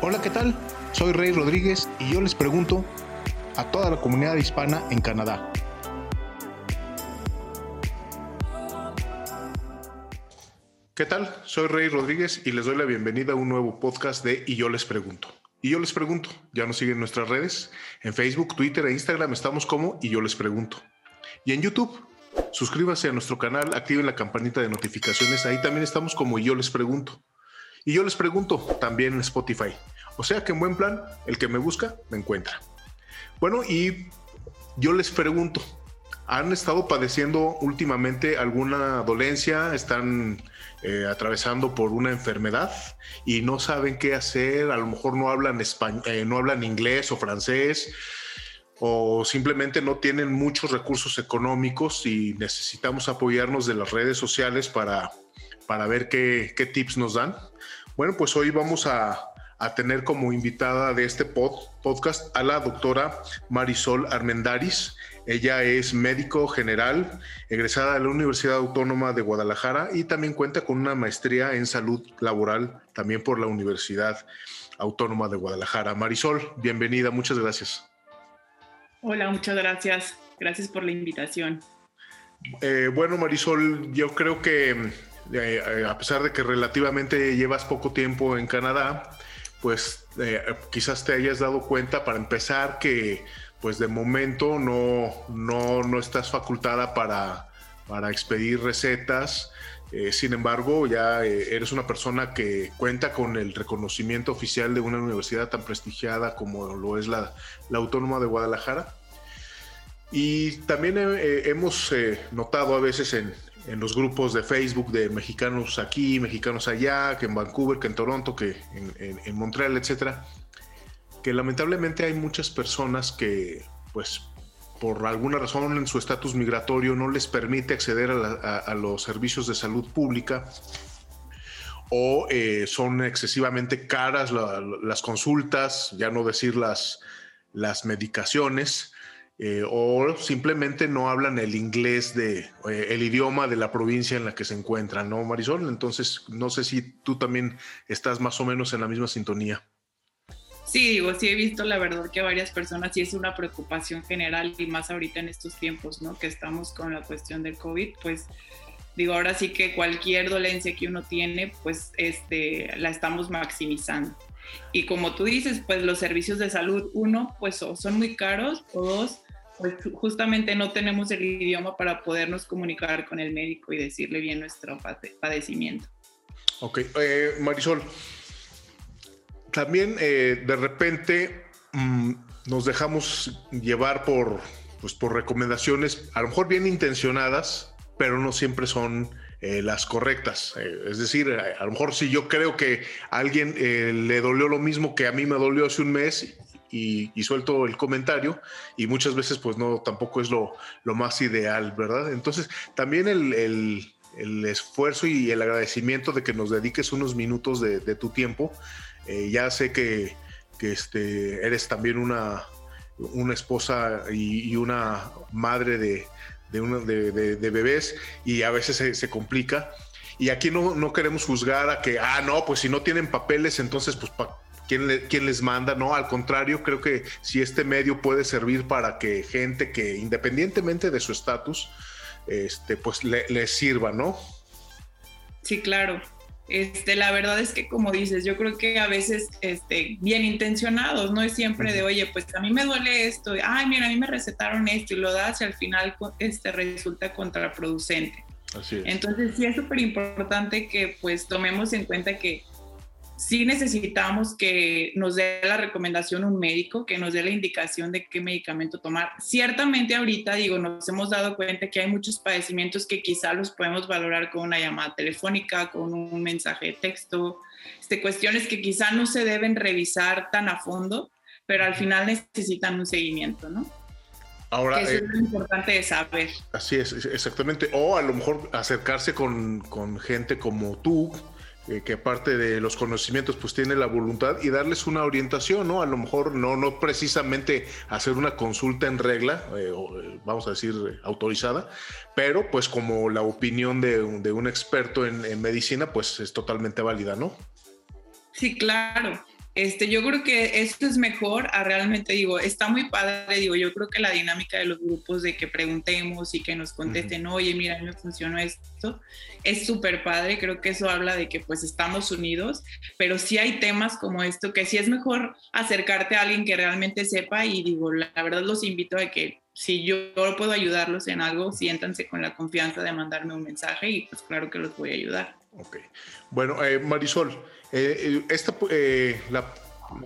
Hola, ¿qué tal? Soy Rey Rodríguez y yo les pregunto a toda la comunidad hispana en Canadá. ¿Qué tal? Soy Rey Rodríguez y les doy la bienvenida a un nuevo podcast de Y yo les pregunto. Y yo les pregunto, ya nos siguen nuestras redes, en Facebook, Twitter e Instagram estamos como Y yo les pregunto. Y en YouTube, suscríbase a nuestro canal, activen la campanita de notificaciones, ahí también estamos como Y yo les pregunto. Y yo les pregunto también en Spotify. O sea que en buen plan, el que me busca, me encuentra. Bueno, y yo les pregunto, ¿han estado padeciendo últimamente alguna dolencia? ¿Están eh, atravesando por una enfermedad y no saben qué hacer? A lo mejor no hablan, español, eh, no hablan inglés o francés o simplemente no tienen muchos recursos económicos y necesitamos apoyarnos de las redes sociales para, para ver qué, qué tips nos dan. Bueno, pues hoy vamos a, tener como invitada de este podcast a la doctora Marisol Armendaris. Ella es médico general, egresada de la Universidad Autónoma de Guadalajara y también cuenta con una maestría en salud laboral también por la Universidad Autónoma de Guadalajara. Marisol, bienvenida, muchas gracias. Hola, muchas gracias. Gracias por la invitación. Eh, bueno, Marisol, yo creo que eh, a pesar de que relativamente llevas poco tiempo en Canadá, pues eh, quizás te hayas dado cuenta para empezar que pues de momento no, no, estás facultada para, para expedir recetas. Eh, sin embargo, ya eres una persona que cuenta con el reconocimiento oficial de una universidad tan prestigiada como lo es la, la Autónoma de Guadalajara. Y también hemos notado a veces en, en los grupos de Facebook de mexicanos aquí, mexicanos allá, que en Vancouver, que en Toronto, que en, Montreal, etcétera, que lamentablemente hay muchas personas que, pues, por alguna razón en su estatus migratorio no les permite acceder a, los servicios de salud pública o eh, son excesivamente caras las consultas, ya no decir las, las medicaciones. Eh, o simplemente no hablan el inglés de eh, el idioma de la provincia en la que se encuentran, ¿no, Marisol? Entonces, no sé si tú también estás más o menos en la misma sintonía. Sí, digo, sí he visto la verdad que varias personas sí es una preocupación general y más ahorita en estos tiempos, ¿no? Que estamos con la cuestión del COVID, pues digo, ahora sí que cualquier dolencia que uno tiene, pues este, la estamos maximizando. Y como tú dices, pues los servicios de salud, uno, pues son muy caros, o dos, pues justamente no tenemos el idioma para podernos comunicar con el médico y decirle bien nuestro padecimiento. Ok, eh, Marisol, también eh, de repente mm, nos dejamos llevar por, pues, por recomendaciones, a lo mejor bien intencionadas, pero no siempre son eh, las correctas. es decir, a, lo mejor si yo creo que a alguien le dolió lo mismo que a mí me dolió hace un mes y, suelto el comentario y muchas veces pues no, tampoco es lo, lo más ideal, ¿verdad? Entonces también el, el, esfuerzo y el agradecimiento de que nos dediques unos minutos de, tu tiempo. Eh, ya sé que, que este, eres también una, una esposa y, una madre de, de, bebés y a veces se, se complica. Y aquí no, no, queremos juzgar a que, ah, no, pues si no tienen papeles, entonces pues quién, les manda, no, al contrario, creo que si este medio puede servir para que gente que independientemente de su estatus, este, pues le, sirva, ¿no? Sí, claro. Este, la verdad es que como dices, yo creo que a veces este, bien intencionados, no es siempre de, oye, pues a mí me duele esto, ay, mira, a mí me recetaron esto y lo das y al final este, resulta contraproducente. Así es. Entonces sí es súper importante que pues tomemos en cuenta que sí necesitamos que nos dé la recomendación un médico, que nos dé la indicación de qué medicamento tomar. Ciertamente ahorita, digo, nos hemos dado cuenta que hay muchos padecimientos que quizá los podemos valorar con una llamada telefónica, con un mensaje de texto, este, cuestiones que quizá no se deben revisar tan a fondo, pero al final necesitan un seguimiento, ¿no? Ahora, Eso es lo eh, importante de saber. Así es, exactamente. O a lo mejor acercarse con, con gente como tú, eh, que aparte de los conocimientos, pues tiene la voluntad y darles una orientación, ¿no? A lo mejor no, no precisamente hacer una consulta en regla, eh, eh, vamos a decir autorizada, pero pues como la opinión de, un experto en, medicina, pues es totalmente válida, ¿no? Sí, claro. Este, yo creo que esto es mejor a realmente, digo, está muy padre, digo, yo creo que la dinámica de los grupos de que preguntemos y que nos contesten, oye, mira, a mí me funcionó esto, es súper padre, creo que eso habla de que pues estamos unidos, pero sí hay temas como esto que sí es mejor acercarte a alguien que realmente sepa y digo, la, verdad los invito a que si yo puedo ayudarlos en algo, siéntanse con la confianza de mandarme un mensaje y pues claro que los voy a ayudar. Ok. Bueno, eh, Marisol, eh, esta, eh, la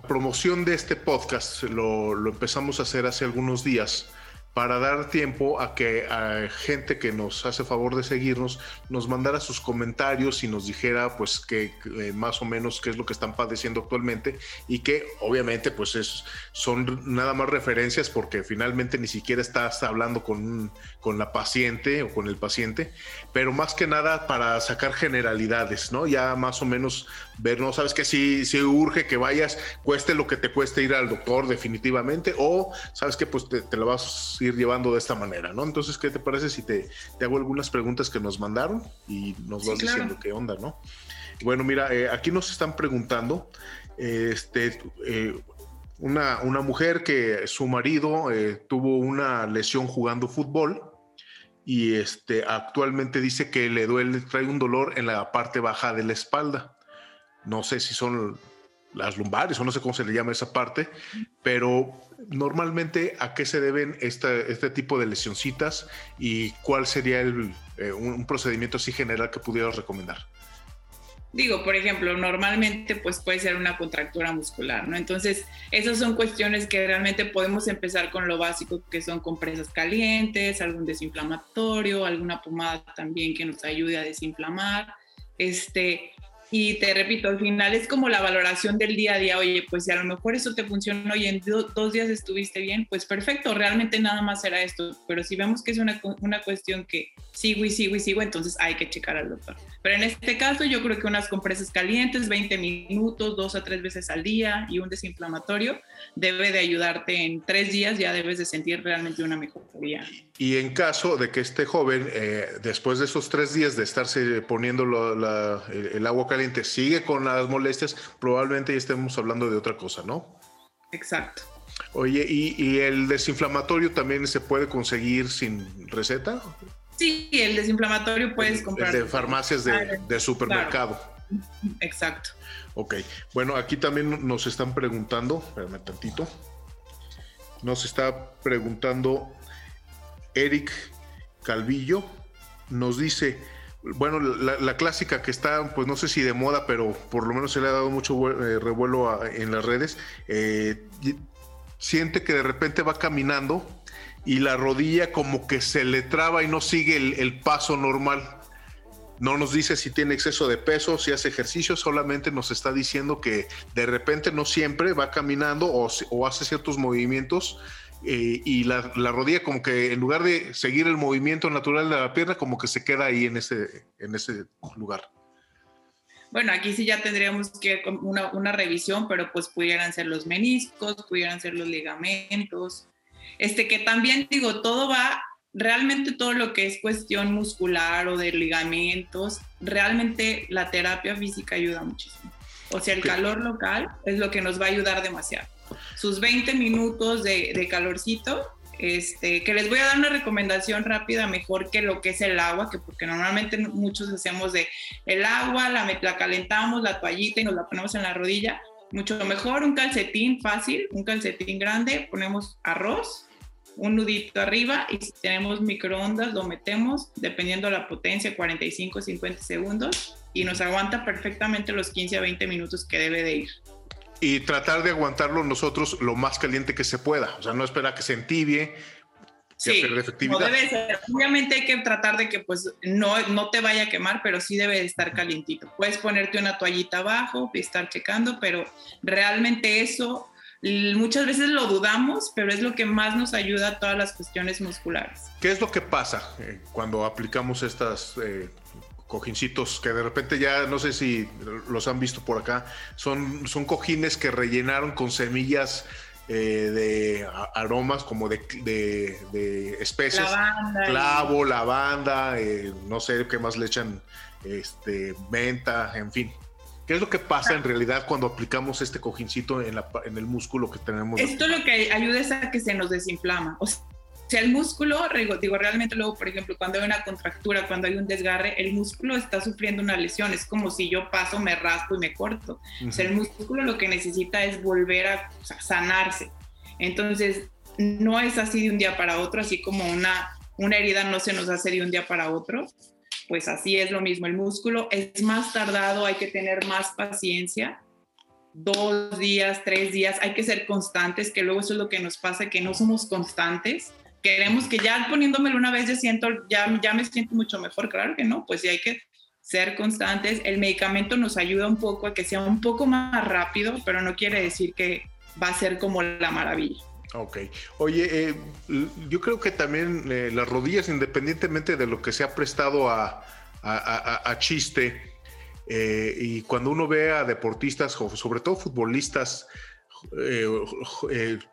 promoción de este podcast lo, lo, empezamos a hacer hace algunos días para dar tiempo a que a gente que nos hace favor de seguirnos nos mandara sus comentarios y nos dijera pues que eh, más o menos qué es lo que están padeciendo actualmente y que obviamente pues es, son nada más referencias porque finalmente ni siquiera estás hablando con, con la paciente o con el paciente, pero más que nada para sacar generalidades, ¿no? Ya más o menos ver, no sabes que si, si urge que vayas, cueste lo que te cueste ir al doctor definitivamente o sabes que pues te, te lo vas ir llevando de esta manera, ¿no? Entonces, ¿qué te parece si te, te hago algunas preguntas que nos mandaron y nos vas diciendo qué onda, ¿no? Bueno, mira, eh, aquí nos están preguntando, este, eh, una, una, mujer que su marido eh, tuvo una lesión jugando fútbol y este, actualmente dice que le duele, trae un dolor en la parte baja de la espalda. No sé si son las lumbares o no sé cómo se le llama esa parte, pero normalmente a qué se deben este tipo de lesioncitas y cuál sería eh, un procedimiento así general que pudieras recomendar. Digo, por ejemplo, normalmente pues puede ser una contractura muscular, ¿no? Entonces, esas son cuestiones que realmente podemos empezar con lo básico, que son compresas calientes, algún desinflamatorio, alguna pomada también que nos ayude a desinflamar. Este, y te repito, al final es como la valoración del día a día. Oye, pues si a lo mejor eso te funcionó y en dos días estuviste bien, pues perfecto, realmente nada más era esto. Pero si vemos que es una, una cuestión que sigo y sigo y sigo, entonces hay que checar al doctor. Pero en este caso yo creo que unas compresas calientes, 20 minutos, dos a tres veces al día y un desinflamatorio debe de ayudarte en tres días, ya debes de sentir realmente una mejoría. Y en caso de que este joven, eh, después de esos tres días de estarse poniendo el agua caliente, sigue con las molestias, probablemente ya estemos hablando de otra cosa, ¿no? Exacto. Oye, ¿y, el desinflamatorio también se puede conseguir sin receta? Sí, el desinflamatorio puedes comprar. de farmacias de, de supermercado. Exacto. Ok, bueno, aquí también nos están preguntando, espérame tantito, nos está preguntando Eric Calvillo, nos dice, bueno, la, clásica que está, pues no sé si de moda, pero por lo menos se le ha dado mucho eh, revuelo en las redes, eh, siente que de repente va caminando y la rodilla como que se le traba y no sigue el paso normal. No nos dice si tiene exceso de peso, si hace ejercicio, solamente nos está diciendo que de repente no siempre va caminando o, hace ciertos movimientos eh, y la, rodilla como que en lugar de seguir el movimiento natural de la pierna, como que se queda ahí en ese, en ese lugar. Bueno, aquí sí ya tendríamos que una, una revisión, pero pues pudieran ser los meniscos, pudieran ser los ligamentos. Este que también digo, todo va realmente todo lo que es cuestión muscular o de ligamentos, realmente la terapia física ayuda muchísimo. O sea, el calor local es lo que nos va a ayudar demasiado. Sus 20 minutos de, calorcito, este, que les voy a dar una recomendación rápida, mejor que lo que es el agua, que porque normalmente muchos hacemos de el agua, la, la calentamos, la toallita y nos la ponemos en la rodilla. Mucho mejor un calcetín fácil, un calcetín grande, ponemos arroz, un nudito arriba y si tenemos microondas lo metemos dependiendo de la potencia 45 50 segundos y nos aguanta perfectamente los 15 a 20 minutos que debe de ir. Y tratar de aguantarlo nosotros lo más caliente que se pueda, o sea, no esperar que se entibie. Sí, efectividad. debe ser. Obviamente hay que tratar de que pues no, no te vaya a quemar, pero sí debe de estar calientito. Puedes ponerte una toallita abajo y estar checando, pero realmente eso muchas veces lo dudamos, pero es lo que más nos ayuda a todas las cuestiones musculares. ¿Qué es lo que pasa eh, cuando aplicamos estas eh, cojincitos que de repente ya no sé si los han visto por acá? Son, son cojines que rellenaron con semillas eh, de aromas como de, de, especies, clavo, lavanda, no sé qué más le echan, este, menta, en fin. ¿Qué es lo que pasa en realidad cuando aplicamos este cojincito en, en el músculo que tenemos? Esto lo que ayuda es a que se nos desinflama. O sea, el músculo, digo, realmente luego, por ejemplo, cuando hay una contractura, cuando hay un desgarre, el músculo está sufriendo una lesión. Es como si yo paso, me raspo y me corto. O sea, el músculo lo que necesita es volver a sanarse. Entonces, no es así de un día para otro, así como una, una herida no se nos hace de un día para otro pues así es lo mismo. El músculo es más tardado, hay que tener más paciencia. Dos días, tres días, hay que ser constantes, que luego eso es lo que nos pasa, que no somos constantes. Queremos que ya poniéndomelo una vez ya siento, ya, ya me siento mucho mejor. Claro que no, pues sí hay que ser constantes. El medicamento nos ayuda un poco a que sea un poco más rápido, pero no quiere decir que va a ser como la maravilla. Ok. Oye, eh, yo creo que también eh, las rodillas, independientemente de lo que se ha prestado a, chiste, eh, y cuando uno ve a deportistas, sobre todo futbolistas,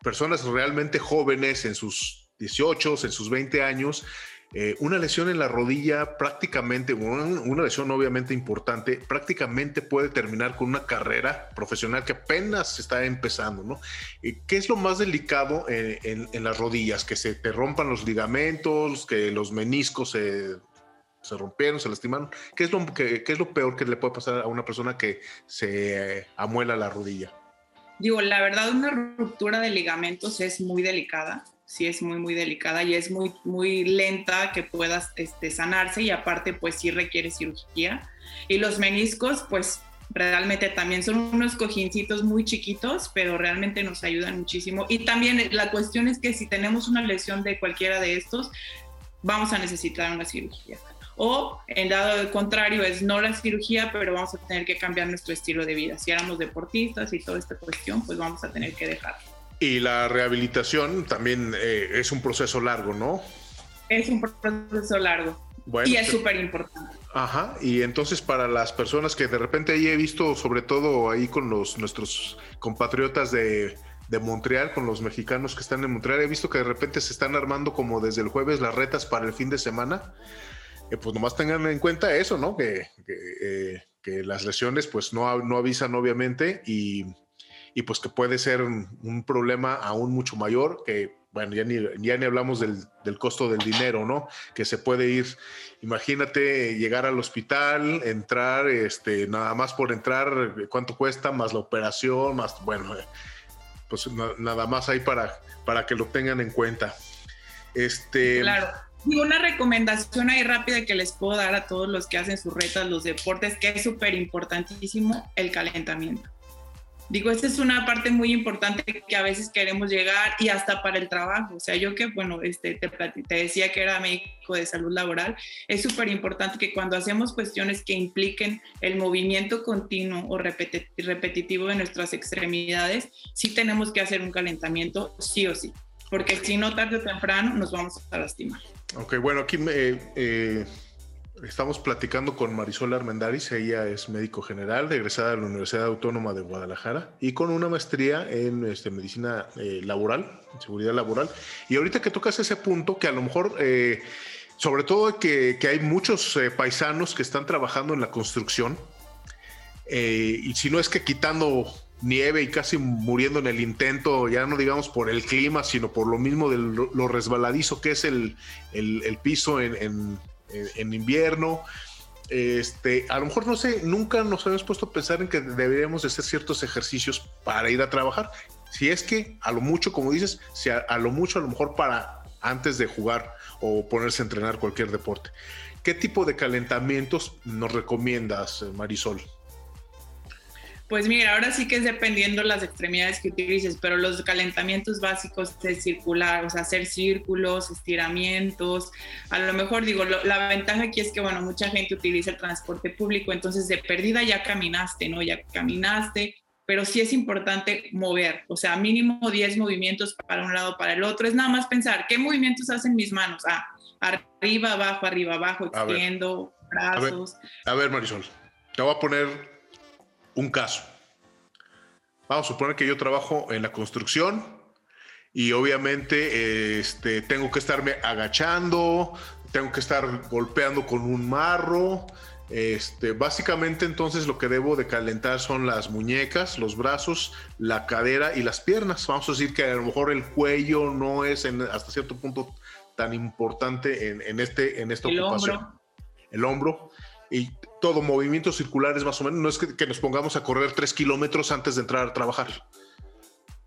personas realmente jóvenes en sus 18, en sus 20 años, eh, una lesión en la rodilla prácticamente, una, lesión obviamente importante, prácticamente puede terminar con una carrera profesional que apenas está empezando, ¿no? Eh, ¿Qué es lo más delicado en, las rodillas? Que se te rompan los ligamentos, que los meniscos se, rompieron, se lastimaron. ¿Qué es, lo, qué, es lo peor que le puede pasar a una persona que se amuela la rodilla? Digo, la verdad, una ruptura de ligamentos es muy delicada sí es muy, muy delicada y es muy, muy lenta que puedas este, sanarse y aparte pues sí requiere cirugía. Y los meniscos pues realmente también son unos cojincitos muy chiquitos, pero realmente nos ayudan muchísimo. Y también la cuestión es que si tenemos una lesión de cualquiera de estos, vamos a necesitar una cirugía. O en dado contrario es no la cirugía, pero vamos a tener que cambiar nuestro estilo de vida. Si éramos deportistas y toda esta cuestión, pues vamos a tener que dejarlo. Y la rehabilitación también eh, es un proceso largo, ¿no? Es un proceso largo. y es súper importante. Ajá, y entonces para las personas que de repente ahí he visto, sobre todo ahí con los nuestros compatriotas de, de Montreal, con los mexicanos que están en Montreal, he visto que de repente se están armando como desde el jueves las retas para el fin de semana. Eh, pues nomás tengan en cuenta eso, ¿no? Que, que, eh, que las lesiones pues no, no avisan obviamente y y pues que puede ser un, problema aún mucho mayor, que bueno, ya ni, ya ni hablamos del, del, costo del dinero, ¿no? Que se puede ir, imagínate llegar al hospital, entrar, este, nada más por entrar, cuánto cuesta, más la operación, más, bueno, pues nada más hay para, para que lo tengan en cuenta. Este, claro. Y una recomendación ahí rápida que les puedo dar a todos los que hacen sus retas, los deportes, que es súper importantísimo, el calentamiento. Digo, esta es una parte muy importante que a veces queremos llegar y hasta para el trabajo. O sea, yo que, bueno, este, te, te decía que era médico de salud laboral, es súper importante que cuando hacemos cuestiones que impliquen el movimiento continuo o repetitivo de nuestras extremidades, sí tenemos que hacer un calentamiento sí o sí, porque si no, tarde o temprano nos vamos a lastimar. Ok, bueno, aquí me... Eh, Estamos platicando con Marisol Armendaris, ella es médico general, egresada de la Universidad Autónoma de Guadalajara y con una maestría en este, medicina eh, laboral, seguridad laboral. Y ahorita que tocas ese punto, que a lo mejor, eh, sobre todo que, hay muchos eh, paisanos que están trabajando en la construcción, y si no es que quitando nieve y casi muriendo en el intento, ya no digamos por el clima, sino por lo mismo de lo resbaladizo que es el, piso en, en, invierno. Este, a lo mejor no sé, nunca nos habíamos puesto a pensar en que deberíamos de hacer ciertos ejercicios para ir a trabajar. Si es que a lo mucho, como dices, si a, lo mucho, a lo mejor para antes de jugar o ponerse a entrenar cualquier deporte. ¿Qué tipo de calentamientos nos recomiendas, Marisol? Pues mira, ahora sí que es dependiendo las extremidades que utilices, pero los calentamientos básicos es circular, o sea, hacer círculos, estiramientos. A lo mejor digo, la ventaja aquí es que, bueno, mucha gente utiliza el transporte público, entonces de perdida ya caminaste, ¿no? Ya caminaste, pero sí es importante mover, o sea, mínimo 10 movimientos para un lado, para el otro. Es nada más pensar, ¿qué movimientos hacen mis manos? Ah, arriba, abajo, arriba, abajo, extiendo, brazos. a ver Marisol, te voy a poner un caso. Vamos a suponer que yo trabajo en la construcción y obviamente este, tengo que estarme agachando, tengo que estar golpeando con un marro, Este, básicamente entonces lo que debo de calentar son las muñecas, los brazos, la cadera y las piernas. Vamos a decir que a lo mejor el cuello no es hasta cierto punto tan importante en, este, en esta el ocupación. Hombro. El hombro. Y todo movimientos circulares más o menos. No es que, que nos pongamos a correr tres kilómetros antes de entrar a trabajar.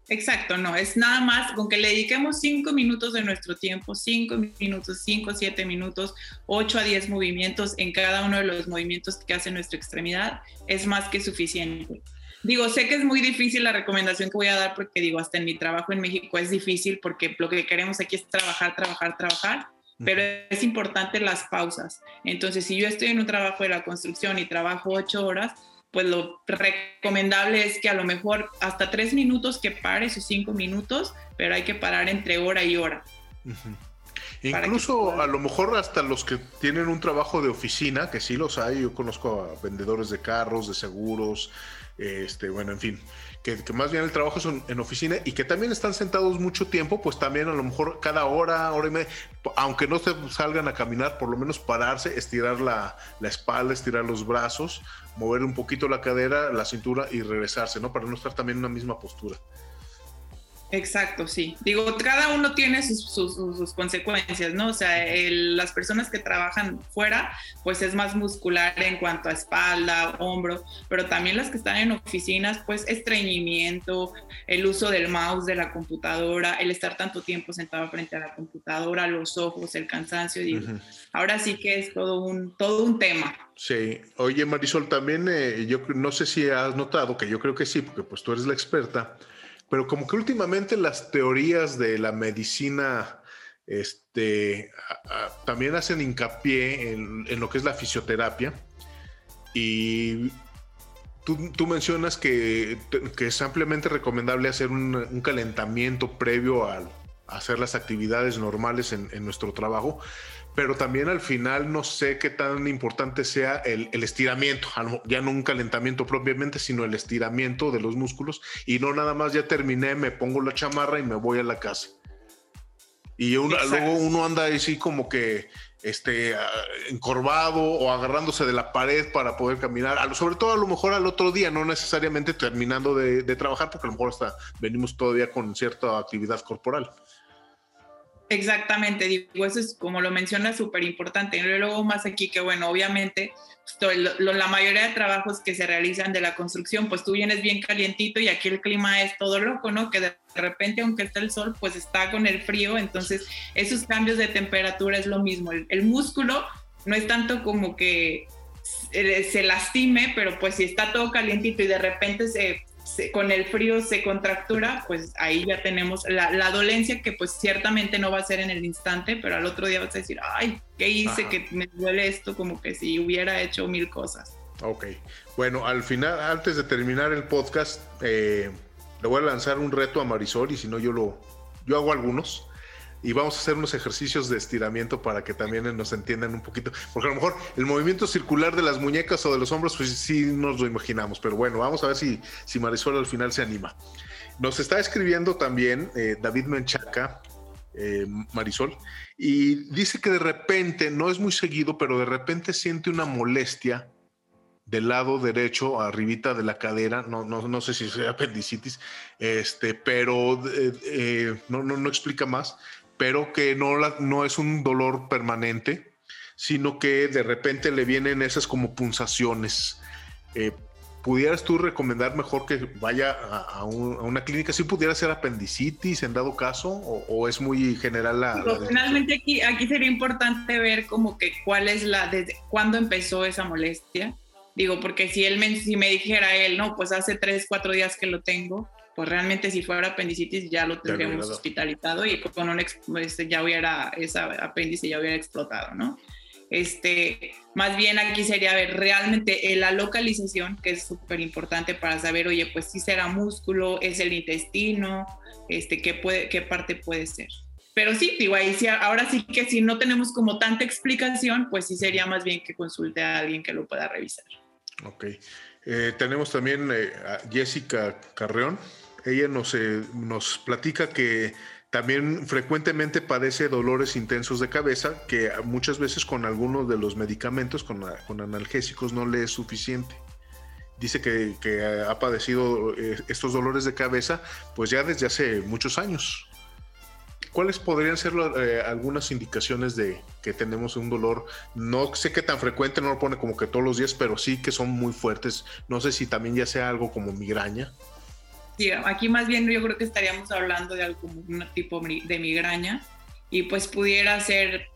Exacto, no, es nada más con que le dediquemos cinco minutos de nuestro tiempo, cinco minutos, cinco, siete minutos, ocho a diez movimientos en cada uno de los movimientos que hace nuestra extremidad, es más que suficiente. Digo, sé que es muy difícil la recomendación que voy a dar porque digo, hasta en mi trabajo en México es difícil porque lo que queremos aquí es trabajar, trabajar, trabajar, pero es importante las pausas. Entonces, si yo estoy en un trabajo de la construcción y trabajo ocho horas, pues lo recomendable es que a lo mejor hasta tres minutos que pare sus cinco minutos, pero hay que parar entre hora y hora. Incluso a lo mejor hasta los que tienen un trabajo de oficina, que sí los hay, yo conozco a vendedores de carros, de seguros, este, bueno, en fin, que, más bien el trabajo es en, oficina y que también están sentados mucho tiempo, pues también a lo mejor cada hora, hora y media, aunque no se salgan a caminar, por lo menos pararse, estirar la, la espalda, estirar los brazos, mover un poquito la cadera, la cintura y regresarse, ¿no? Para no estar también en una misma postura. Exacto, sí. Digo, cada uno tiene sus, consecuencias, ¿no? O sea, las personas que trabajan fuera, pues es más muscular en cuanto a espalda, hombro, pero también las que están en oficinas, pues estreñimiento, el uso del mouse, de la computadora, el estar tanto tiempo sentado frente a la computadora, los ojos, el cansancio, digo, ahora sí que es todo un, todo un tema. Sí, oye Marisol, también eh, yo no sé si has notado, que yo creo que sí, porque pues tú eres la experta, pero como que últimamente las teorías de la medicina este, también hacen hincapié en, lo que es la fisioterapia. Y tú, mencionas que, es ampliamente recomendable hacer un, calentamiento previo a, hacer las actividades normales en, en nuestro trabajo pero también al final no sé qué tan importante sea el, estiramiento, ya no un calentamiento propiamente, sino el estiramiento de los músculos y no nada más ya terminé, me pongo la chamarra y me voy a la casa. Y luego uno anda así como que este, encorvado o agarrándose de la pared para poder caminar, sobre todo a lo mejor al otro día, no necesariamente terminando de, de trabajar, porque a lo mejor hasta venimos todavía con cierta actividad corporal. Exactamente, digo, eso es como lo menciona súper importante. Y luego más aquí que, bueno, obviamente, pues, la mayoría de trabajos que se realizan de la construcción, pues tú vienes bien calientito y aquí el clima es todo loco, ¿no? Que de repente, aunque está el sol, pues está con el frío. Entonces, esos cambios de temperatura es lo mismo. El, músculo no es tanto como que se lastime, pero pues si está todo calientito y de repente se con el frío se contractura, pues ahí ya tenemos la, dolencia que pues ciertamente no va a ser en el instante, pero al otro día vas a decir, ay, ¿qué hice que me duele esto? Como que si hubiera hecho mil cosas. Ok, bueno, al final, antes de terminar el podcast, eh, le voy a lanzar un reto a Marisol y si no yo lo, yo hago algunos y vamos a hacer unos ejercicios de estiramiento para que también nos entiendan un poquito, porque a lo mejor el movimiento circular de las muñecas o de los hombros, pues sí nos lo imaginamos, pero bueno, vamos a ver si, si Marisol al final se anima. Nos está escribiendo también eh, David Menchaca, eh, Marisol, y dice que de repente, no es muy seguido, pero de repente siente una molestia del lado derecho, arribita de la cadera, no, no, no sé si sea apendicitis, este, pero eh, no, no, no explica más, pero que no, no es un dolor permanente, sino que de repente le vienen esas como punzaciones. Eh, ¿Pudieras tú recomendar mejor que vaya a, una clínica? ¿Si pudiera ser apendicitis en dado caso o, es muy general la... finalmente aquí, aquí sería importante ver como que cuál es la, desde cuándo empezó esa molestia. Digo, porque si él me, si me dijera él, no, pues hace tres, cuatro días que lo tengo, pues realmente si fuera apendicitis ya lo tendríamos hospitalizado y con un este, ya hubiera esa apéndice ya hubiera explotado, ¿no? Este, más bien aquí sería ver realmente la localización, que es súper importante para saber, oye, pues si será músculo, es el intestino, este, ¿qué, puede, qué parte puede ser. Pero sí, digo, ahí sí, ahora sí que si no tenemos como tanta explicación, pues sí sería más bien que consulte a alguien que lo pueda revisar. Ok. Eh, tenemos también eh, a Jessica Carreón ella nos, eh, nos platica que también frecuentemente padece dolores intensos de cabeza que muchas veces con algunos de los medicamentos, con, con analgésicos, no le es suficiente. Dice que, ha padecido eh, estos dolores de cabeza pues ya desde hace muchos años. ¿Cuáles podrían ser eh, algunas indicaciones de que tenemos un dolor? No sé qué tan frecuente, no lo pone como que todos los días, pero sí que son muy fuertes. No sé si también ya sea algo como migraña. Sí, aquí más bien yo creo que estaríamos hablando de algún tipo de migraña y pues pudiera ser,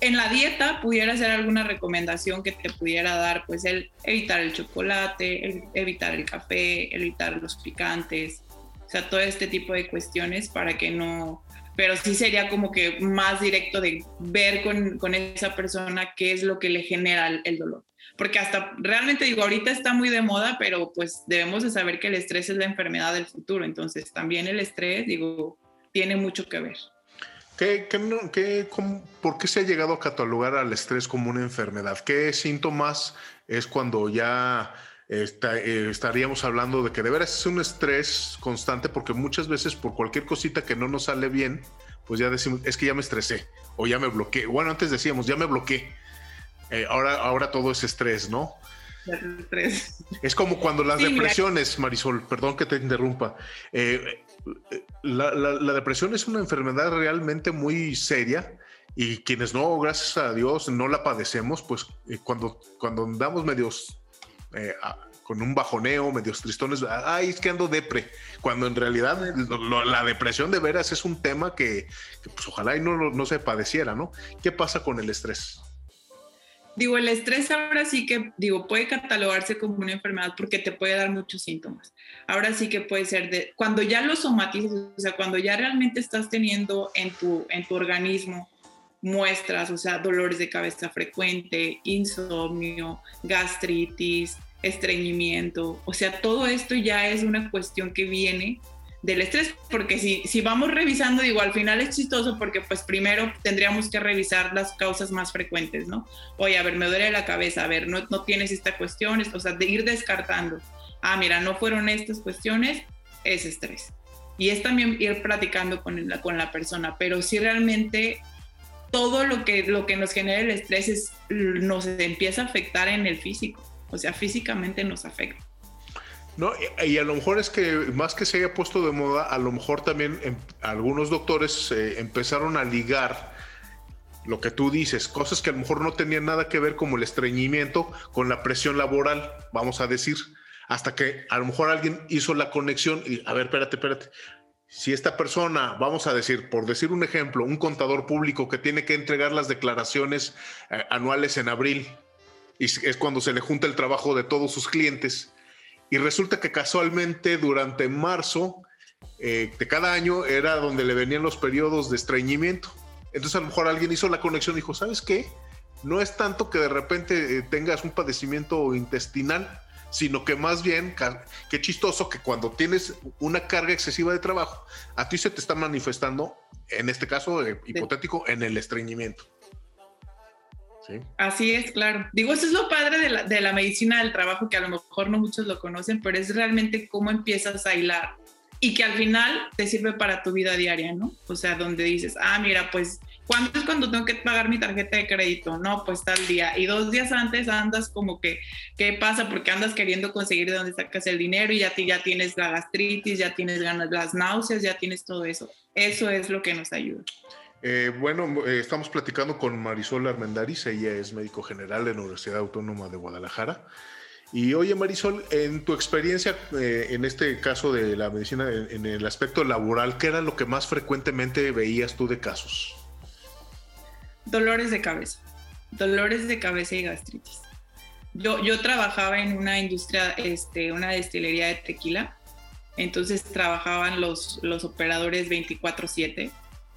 en la dieta pudiera ser alguna recomendación que te pudiera dar, pues el evitar el chocolate, evitar el café, evitar los picantes, o sea, todo este tipo de cuestiones para que no, pero sí sería como que más directo de ver con, con esa persona qué es lo que le genera el dolor porque hasta realmente digo, ahorita está muy de moda, pero pues debemos de saber que el estrés es la enfermedad del futuro, entonces también el estrés, digo, tiene mucho que ver. ¿Qué, qué, ¿Por qué se ha llegado a catalogar al estrés como una enfermedad? ¿Qué síntomas es cuando ya eh, estaríamos hablando de que de veras es un estrés constante? Porque muchas veces por cualquier cosita que no nos sale bien, pues ya decimos, es que ya me estresé o ya me bloqueé. Bueno, antes decíamos, ya me bloqueé eh, ahora, ahora todo es estrés, ¿no? Estrés. Es como cuando las depresiones, Marisol, perdón que te interrumpa. Eh, la, depresión es una enfermedad realmente muy seria y quienes no, gracias a Dios, no la padecemos, pues cuando, cuando andamos medios con un bajoneo, medios tristones, ay, es que ando depre, cuando en realidad la depresión de veras es un tema que, pues ojalá y no, no se padeciera, ¿no? ¿Qué pasa con el estrés? Digo, el estrés ahora sí que, digo, puede catalogarse como una enfermedad porque te puede dar muchos síntomas. Ahora sí que puede ser de, cuando ya lo somatizas, o sea, cuando ya realmente estás teniendo en tu, en tu organismo muestras, o sea, dolores de cabeza frecuente, insomnio, gastritis, estreñimiento, o sea, todo esto ya es una cuestión que viene del estrés, porque si, si vamos revisando, digo, al final es chistoso porque pues primero tendríamos que revisar las causas más frecuentes, ¿no? Oye, a ver, me duele la cabeza, a ver, no, no tienes esta cuestión, o sea, de ir descartando. Ah, mira, no fueron estas cuestiones, es estrés. Y es también ir platicando con la, con la persona, pero si realmente todo lo que, lo que nos genera el estrés es, nos empieza a afectar en el físico, o sea, físicamente nos afecta. No, y a lo mejor es que más que se haya puesto de moda, a lo mejor también em, algunos doctores eh, empezaron a ligar lo que tú dices, cosas que a lo mejor no tenían nada que ver como el estreñimiento con la presión laboral, vamos a decir, hasta que a lo mejor alguien hizo la conexión y, a ver, espérate, espérate. Si esta persona, vamos a decir, por decir un ejemplo, un contador público que tiene que entregar las declaraciones eh, anuales en abril, y es cuando se le junta el trabajo de todos sus clientes, y resulta que casualmente durante marzo eh, de cada año era donde le venían los periodos de estreñimiento. Entonces a lo mejor alguien hizo la conexión y dijo, ¿sabes qué? No es tanto que de repente eh, tengas un padecimiento intestinal, sino que más bien, qué chistoso que cuando tienes una carga excesiva de trabajo, a ti se te está manifestando, en este caso eh, hipotético, en el estreñimiento. Así es, claro. Digo, eso es lo padre de la, de la, medicina del trabajo, que a lo mejor no muchos lo conocen, pero es realmente cómo empiezas a hilar y que al final te sirve para tu vida diaria, ¿no? O sea, donde dices, ah, mira, pues, ¿cuándo es cuando tengo que pagar mi tarjeta de crédito? No, pues tal día. Y dos días antes andas como que, ¿qué pasa? Porque andas queriendo conseguir de dónde sacas el dinero y ya, ya tienes la gastritis, ya tienes ganas, las náuseas, ya tienes todo eso. Eso es lo que nos ayuda. Eh, bueno, eh, estamos platicando con Marisol Armendariz, ella es médico general de la Universidad Autónoma de Guadalajara. Y oye Marisol, en tu experiencia eh, en este caso de la medicina, en, el aspecto laboral, ¿qué era lo que más frecuentemente veías tú de casos? Dolores de cabeza, dolores de cabeza y gastritis. Yo, yo trabajaba en una industria, este, una destilería de tequila, entonces trabajaban los, los operadores 24/7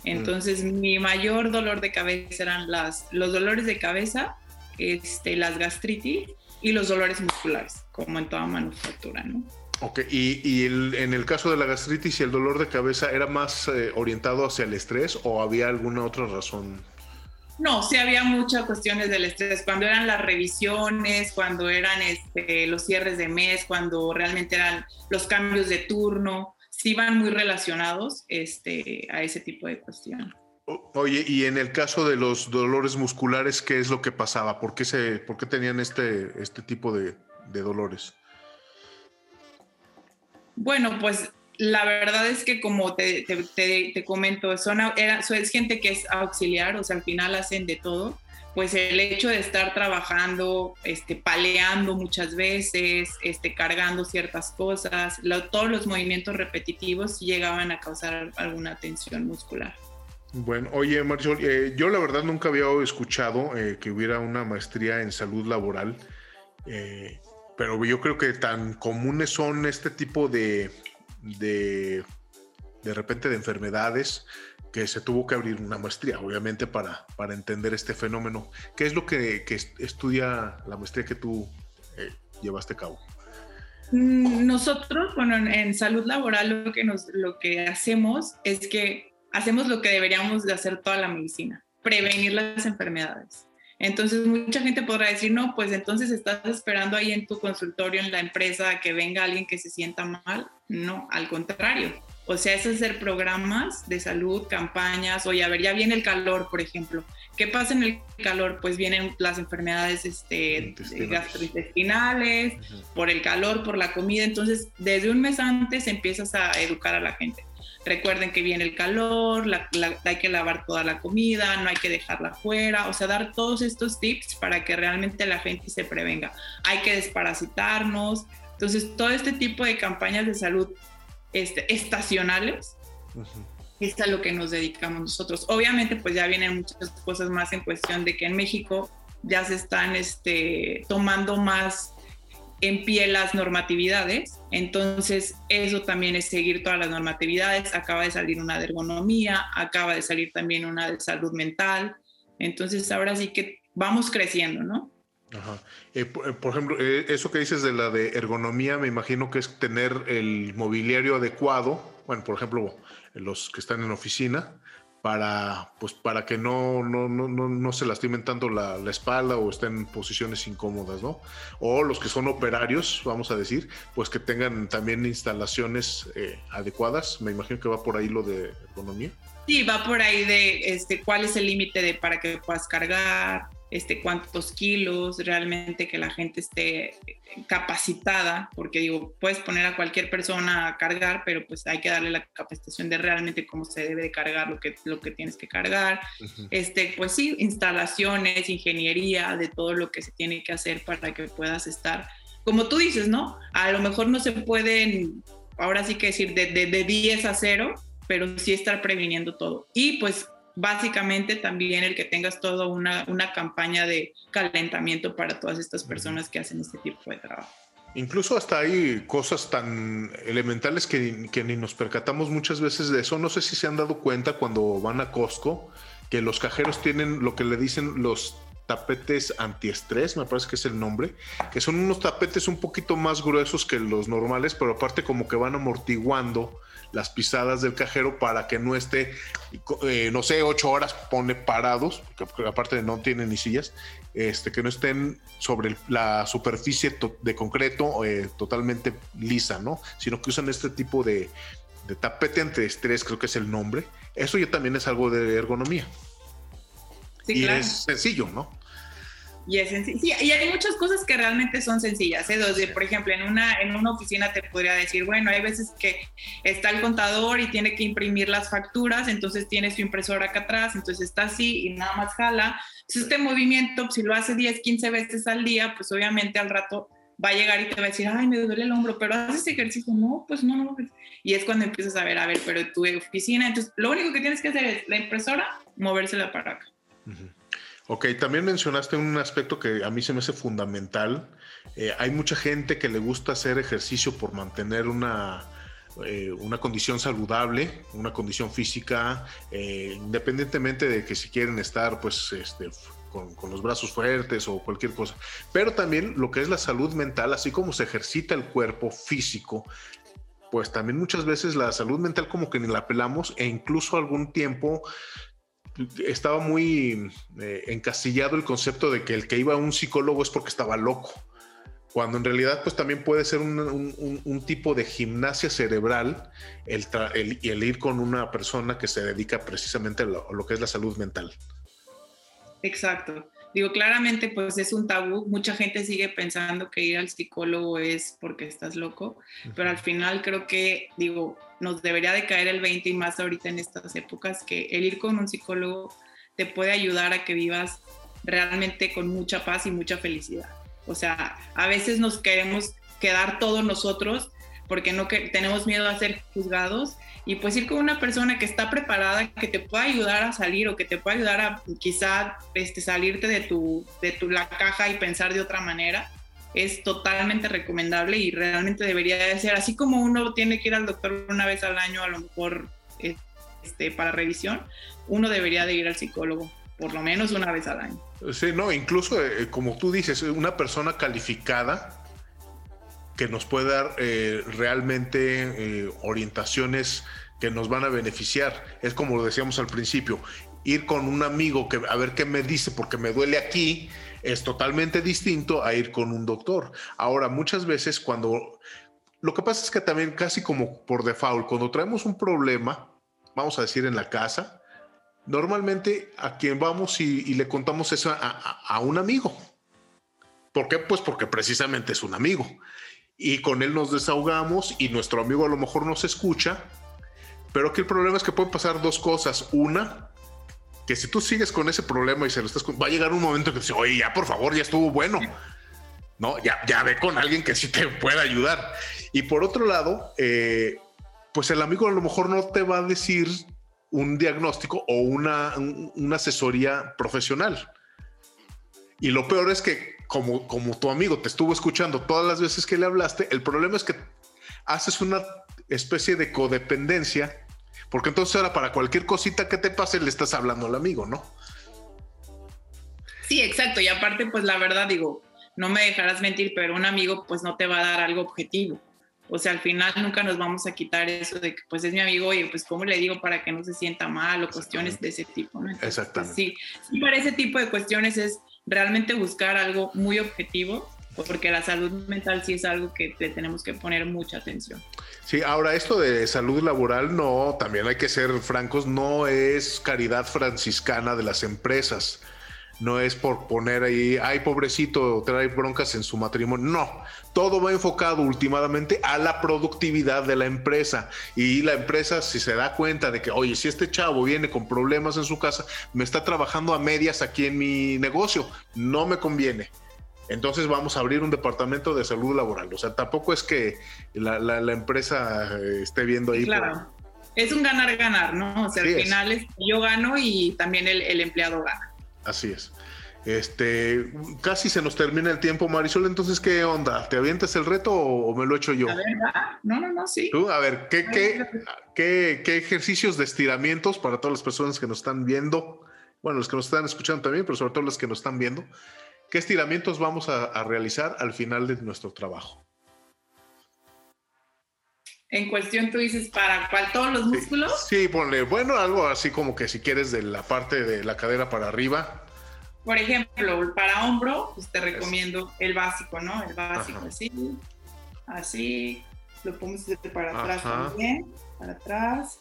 entonces, mi mayor dolor de cabeza eran las, los dolores de cabeza, este, las gastritis y los dolores musculares, como en toda manufactura, ¿no? Ok, y, en el caso de la gastritis y el dolor de cabeza, ¿era más eh, orientado hacia el estrés o había alguna otra razón? No, sí había muchas cuestiones del estrés. Cuando eran las revisiones, cuando eran este, los cierres de mes, cuando realmente eran los cambios de turno, sí van muy relacionados este, a ese tipo de cuestión. Oye, y en el caso de los dolores musculares, ¿qué es lo que pasaba? ¿Por qué, se, por qué tenían este, este tipo de, de dolores? Bueno, pues la verdad es que como te, te, comento, son, era, es gente que es auxiliar, o sea, al final hacen de todo, pues el hecho de estar trabajando, este, paleando muchas veces, este, cargando ciertas cosas, todos los movimientos repetitivos llegaban a causar alguna tensión muscular. Bueno, oye Marisol, eh, yo la verdad nunca había escuchado eh, que hubiera una maestría en salud laboral, eh, pero yo creo que tan comunes son este tipo de, de, de repente de enfermedades que se tuvo que abrir una maestría, obviamente, para, para entender este fenómeno. ¿Qué es lo que, que estudia la maestría que tú eh, llevaste a cabo? Mm, nosotros, bueno, en, salud laboral lo que, nos, lo que hacemos es que hacemos lo que deberíamos de hacer toda la medicina, prevenir las enfermedades. Entonces, mucha gente podrá decir, no, pues entonces estás esperando ahí en tu consultorio, en la empresa, que venga alguien que se sienta mal. No, al contrario. O sea, es hacer programas de salud, campañas. Oye, a ver, ya viene el calor, por ejemplo. ¿Qué pasa en el calor? Pues vienen las enfermedades este, gastrointestinales, por el calor, por la comida. Entonces, desde un mes antes empiezas a educar a la gente. Recuerden que viene el calor, hay que lavar toda la comida, no hay que dejarla fuera, o sea, dar todos estos tips para que realmente la gente se prevenga. Hay que desparasitarnos. Entonces, todo este tipo de campañas de salud este, estacionales es a lo que nos dedicamos nosotros. Obviamente, pues ya vienen muchas cosas más en cuestión de que en México ya se están este, tomando más en pie las normatividades. Entonces, eso también es seguir todas las normatividades. Acaba de salir una de ergonomía, acaba de salir también una de salud mental. Entonces, ahora sí que vamos creciendo, ¿no? Ajá. Eh, por, eh, ejemplo, eh, eso que dices de la de ergonomía, me imagino que es tener el mobiliario adecuado. Bueno, por ejemplo, los que están en oficina, para, pues, para que no, no, no, no se lastimen tanto la, la, espalda o estén en posiciones incómodas, ¿no? O los que son operarios, vamos a decir, pues que tengan también instalaciones eh, adecuadas. Me imagino que va por ahí lo de ergonomía. Sí, va por ahí de este, cuál es el límite de para que puedas cargar, este, cuántos kilos, realmente que la gente esté capacitada, porque digo, puedes poner a cualquier persona a cargar, pero pues hay que darle la capacitación de realmente cómo se debe de cargar lo que, lo que tienes que cargar. este, pues sí, instalaciones, ingeniería, de todo lo que se tiene que hacer para que puedas estar, como tú dices, ¿no? A lo mejor no se pueden, ahora sí que decir, de, de, de 10 a 0, pero sí estar previniendo todo. Y pues básicamente también el que tengas toda una, una campaña de calentamiento para todas estas personas que hacen este tipo de trabajo. Incluso hasta hay cosas tan elementales que, que, ni nos percatamos muchas veces de eso. No sé si se han dado cuenta cuando van a Costco que los cajeros tienen lo que le dicen los tapetes antiestrés, me parece que es el nombre, que son unos tapetes un poquito más gruesos que los normales, pero aparte como que van amortiguando las pisadas del cajero para que no esté, eh, no sé, ocho horas pone parados, porque aparte no tienen ni sillas, este, que no estén sobre la superficie de concreto eh, totalmente lisa, ¿no? Sino que usan este tipo de, de tapete antiestrés, creo que es el nombre. Eso ya también es algo de ergonomía y es sencillo, ¿no? Y es sencillo. Sí, y hay muchas cosas que realmente son sencillas. ¿eh? Por ejemplo, en una, en una oficina te podría decir, bueno, hay veces que está el contador y tiene que imprimir las facturas, entonces tiene su impresora acá atrás, entonces está así y nada más jala. Entonces, este movimiento, si lo hace 10, 15 veces al día, pues obviamente al rato va a llegar y te va a decir, ay, me duele el hombro, pero haces ejercicio. No, pues no, no. Y es cuando empiezas a ver, a ver, pero tu oficina, entonces lo único que tienes que hacer es la impresora, movérsela para acá. Ok, también mencionaste un aspecto que a mí se me hace fundamental. Eh, hay mucha gente que le gusta hacer ejercicio por mantener una, eh, una condición saludable, una condición física, eh, independientemente de que si quieren estar pues este, con, con, los brazos fuertes o cualquier cosa. Pero también lo que es la salud mental, así como se ejercita el cuerpo físico, pues también muchas veces la salud mental como que ni la pelamos e incluso algún tiempo estaba muy eh, encasillado el concepto de que el que iba a un psicólogo es porque estaba loco. cuando en realidad pues también puede ser un, tipo de gimnasia cerebral el, el, ir con una persona que se dedica precisamente a lo, que es la salud mental. Exacto. Digo, claramente pues es un tabú, mucha gente sigue pensando que ir al psicólogo es porque estás loco, pero al final creo que, digo, nos debería de caer el 20 y más ahorita en estas épocas, que el ir con un psicólogo te puede ayudar a que vivas realmente con mucha paz y mucha felicidad. O sea, a veces nos queremos quedar todos nosotros porque no que tenemos miedo a ser juzgados y pues ir con una persona que está preparada, que te pueda ayudar a salir o que te pueda ayudar a quizá este, salirte de tu, de tu la caja y pensar de otra manera, es totalmente recomendable y realmente debería de ser, así como uno tiene que ir al doctor una vez al año a lo mejor este, para revisión, uno debería de ir al psicólogo por lo menos una vez al año. Sí, no, incluso eh, como tú dices, una persona calificada que nos puede dar eh, realmente eh, orientaciones que nos van a beneficiar. Es como lo decíamos al principio, ir con un amigo que a ver qué me dice porque me duele aquí es totalmente distinto a ir con un doctor. Ahora, muchas veces cuando... Lo que pasa es que también casi como por default, cuando traemos un problema, vamos a decir en la casa, normalmente a quien vamos y, le contamos eso a, a, un amigo. ¿Por qué? Pues porque precisamente es un amigo. Y con él nos desahogamos y nuestro amigo a lo mejor nos escucha. Pero aquí el problema es que pueden pasar dos cosas. Una, que si tú sigues con ese problema y se lo estás... Va a llegar un momento que dice, oye, ya por favor, ya estuvo bueno. No, ya, ya ve con alguien que sí te pueda ayudar. Y por otro lado, eh, pues el amigo a lo mejor no te va a decir un diagnóstico o una, una asesoría profesional. Y lo peor es que como, como tu amigo te estuvo escuchando todas las veces que le hablaste, el problema es que haces una especie de codependencia, porque entonces ahora para cualquier cosita que te pase le estás hablando al amigo, ¿no? Sí, exacto. Y aparte, pues la verdad digo, no me dejarás mentir, pero un amigo pues no te va a dar algo objetivo. O sea, al final nunca nos vamos a quitar eso de que pues es mi amigo y pues cómo le digo para que no se sienta mal o cuestiones de ese tipo, ¿no? Pues, Exactamente. sí, sí, para ese tipo de cuestiones es realmente buscar algo muy objetivo porque la salud mental sí es algo que le tenemos que poner mucha atención. Sí, ahora esto de salud laboral no, también hay que ser francos, no es caridad franciscana de las empresas no es por poner ahí, ay, pobrecito, trae broncas en su matrimonio. No, todo va enfocado últimamente a la productividad de la empresa. Y la empresa, si se da cuenta de que, oye, si este chavo viene con problemas en su casa, me está trabajando a medias aquí en mi negocio, no me conviene. Entonces vamos a abrir un departamento de salud laboral. O sea, tampoco es que la, empresa eh, esté viendo ahí. Claro. Es un ganar-ganar, ¿no? O sea, al final es. yo gano y también el empleado gana. Así es. Este, casi se nos termina el tiempo, Marisol. Entonces, ¿qué onda? ¿Te avientas el reto o, me lo echo yo? A ver, no, no, no, sí. Tú, a ver, ¿qué, qué, qué, ejercicios de estiramientos para todas las personas que nos están viendo? Bueno, los que nos están escuchando también, pero sobre todo los que nos están viendo. ¿Qué estiramientos vamos a, realizar al final de nuestro trabajo? En cuestión, tú dices, ¿para cuál? ¿Todos los músculos? Sí, ponle, bueno, algo así como que si quieres de la parte de la cadera para arriba. Por ejemplo, para hombro, pues te recomiendo el básico, ¿no? El básico, así, así. Lo hacer para atrás también, para atrás,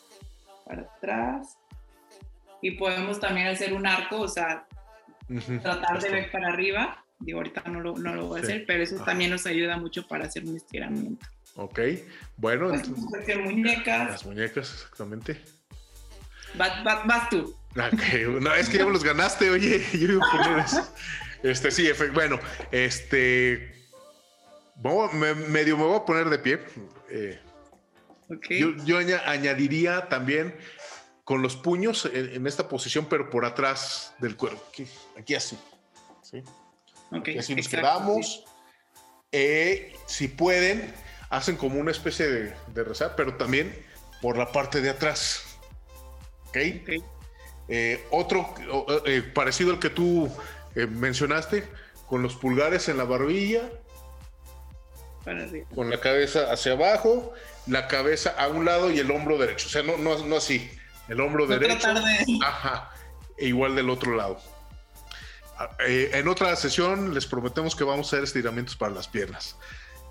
para atrás. Y podemos también hacer un arco, o sea, tratar de ver para arriba. Digo, ahorita no lo, no lo voy a hacer, pero eso también nos ayuda mucho para hacer un estiramiento. Ok, bueno. Pues, muñecas. Las muñecas, exactamente. Vas, tú. No, es que ya me los ganaste, oye. Yo iba a poner eso. Este, sí, bueno, este. medio me voy a poner de pie. Eh, yo, añadiría también con los puños en, esta posición, pero por atrás del cuerpo. Aquí, así. ¿sí? así nos quedamos. Eh, si pueden, hacen como una especie de, rezar, pero también por la parte de atrás. ¿Ok? Eh, otro eh, parecido al que tú mencionaste, con los pulgares en la barbilla, con la cabeza hacia abajo, la cabeza a un lado y el hombro derecho. O sea, no, no, no así. El hombro derecho. Ajá. E igual del otro lado. eh, en otra sesión les prometemos que vamos a hacer estiramientos para las piernas.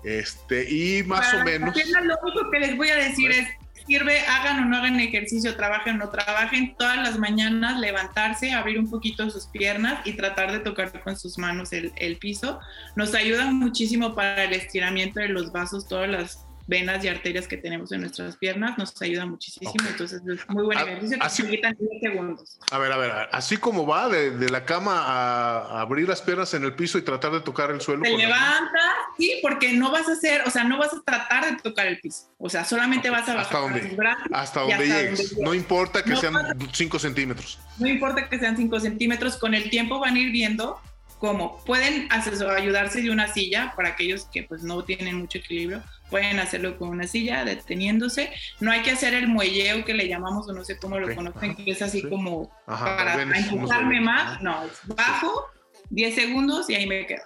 Este, y más o menos. lo único que les voy a decir es sirve, hagan o no hagan ejercicio, trabajen o no trabajen, todas las mañanas levantarse, abrir un poquito sus piernas y tratar de tocar con sus manos el, el piso. Nos ayuda muchísimo para el estiramiento de los vasos, todas las venas y arterias que tenemos en nuestras piernas, nos ayuda muchísimo. Entonces es muy buen ejercicio así, que 10 segundos. A ver, a ver, así como va de, la cama a, abrir las piernas en el piso y tratar de tocar el suelo. Te levantas, sí, porque no vas a hacer, o sea, no vas a tratar de tocar el piso. O sea, solamente vas a bajar hasta donde, hasta donde llegues. no importa que sean 5 centímetros. No importa que sean 5 centímetros, con el tiempo van a ir viendo cómo pueden ayudarse de una silla para aquellos que pues no tienen mucho equilibrio pueden hacerlo con una silla deteniéndose. No hay que hacer el muelleo que le llamamos o no sé cómo lo conocen que es así como para empujarme más. no es bajo 10 segundos y ahí me quedo.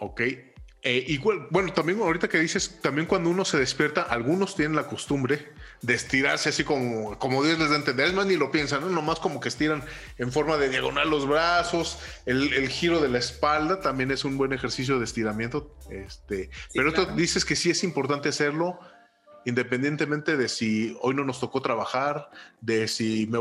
Ok eh, igual, bueno, también ahorita que dices, también cuando uno se despierta, algunos tienen la costumbre de estirarse así como, como Dios les da a entender. Es más, ni lo piensan, ¿no? Nomás como que estiran en forma de diagonal los brazos, el, giro de la espalda también es un buen ejercicio de estiramiento. Este, pero tú dices que sí es importante hacerlo independientemente de si hoy no nos tocó trabajar, de si me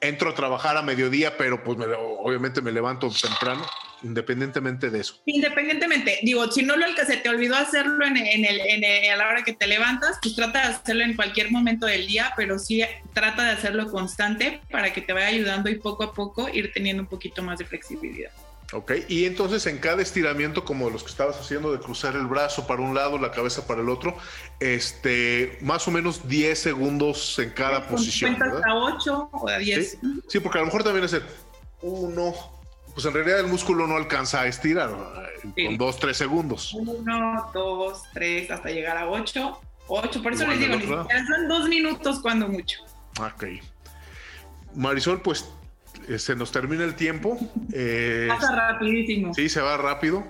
entro a trabajar a mediodía, pero pues obviamente me levanto temprano, independientemente de eso. Independientemente, digo, si no lo se te olvidó hacerlo en, el, a la hora que te levantas, pues trata de hacerlo en cualquier momento del día, pero sí trata de hacerlo constante para que te vaya ayudando y poco a poco ir teniendo un poquito más de flexibilidad. Ok, y entonces en cada estiramiento, como los que estabas haciendo de cruzar el brazo para un lado, la cabeza para el otro, este, más o menos 10 segundos en cada posición. hasta 8 o a 10. ¿Sí? porque a lo mejor también es el 1, pues en realidad el músculo no alcanza a estirar con 2, 3 segundos. 1, 2, 3, hasta llegar a 8. 8, por eso les digo, ni siquiera son 2 minutos cuando mucho. Ok. Marisol, pues eh, se nos termina el tiempo. Eh, Pasa rapidísimo. Sí, se va rápido.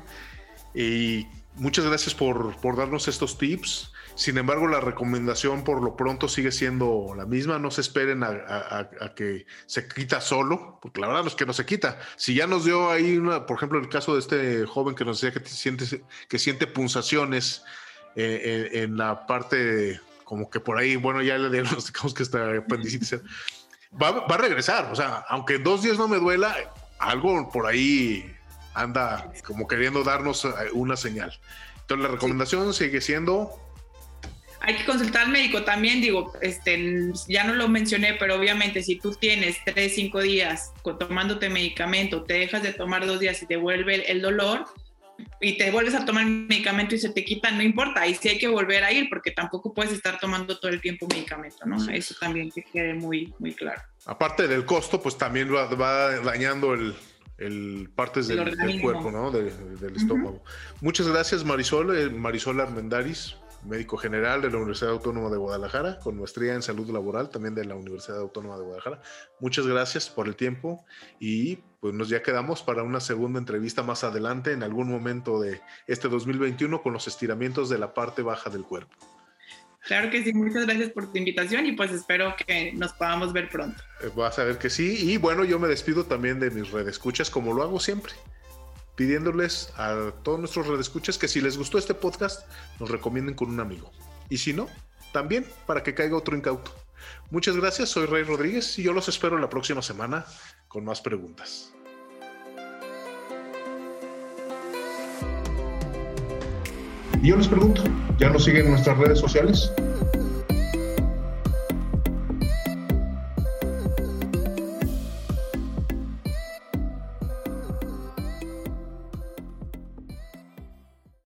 Y muchas gracias por, por, darnos estos tips. Sin embargo, la recomendación por lo pronto sigue siendo la misma. No se esperen a, que se quita solo, porque la verdad es que no se quita. Si ya nos dio ahí, una, por ejemplo, el caso de este joven que nos decía que siente, que siente punzaciones eh, en, la parte, como que por ahí, bueno, ya le diagnosticamos que está apendicitis va, a regresar. O sea, aunque dos días no me duela, algo por ahí anda como queriendo darnos eh, una señal. Entonces la recomendación sigue siendo... Hay que consultar al médico también, digo, este, ya no lo mencioné, pero obviamente si tú tienes tres, cinco días tomándote medicamento, te dejas de tomar dos días y te vuelve el dolor, y te vuelves a tomar medicamento y se te quita, no importa, ahí sí hay que volver a ir porque tampoco puedes estar tomando todo el tiempo medicamento, ¿no? Eso también que quede muy, muy claro. Aparte del costo, pues también va, dañando el, el partes del, cuerpo, ¿no? del estómago. Muchas gracias, Marisol, eh, Marisol Armendaris, médico general de la Universidad Autónoma de Guadalajara, con maestría en salud laboral también de la Universidad Autónoma de Guadalajara. Muchas gracias por el tiempo y pues nos ya quedamos para una segunda entrevista más adelante en algún momento de este 2021 con los estiramientos de la parte baja del cuerpo. Claro que sí, muchas gracias por tu invitación y pues espero que nos podamos ver pronto. Eh, vas a ver que sí y bueno, yo me despido también de mis redescuchas como lo hago siempre pidiéndoles a todos nuestros redescuchas que si les gustó este podcast, nos recomienden con un amigo. Y si no, también para que caiga otro incauto. Muchas gracias, soy Rey Rodríguez y yo los espero la próxima semana con más preguntas. Y yo les pregunto, ¿ya nos siguen en nuestras redes sociales?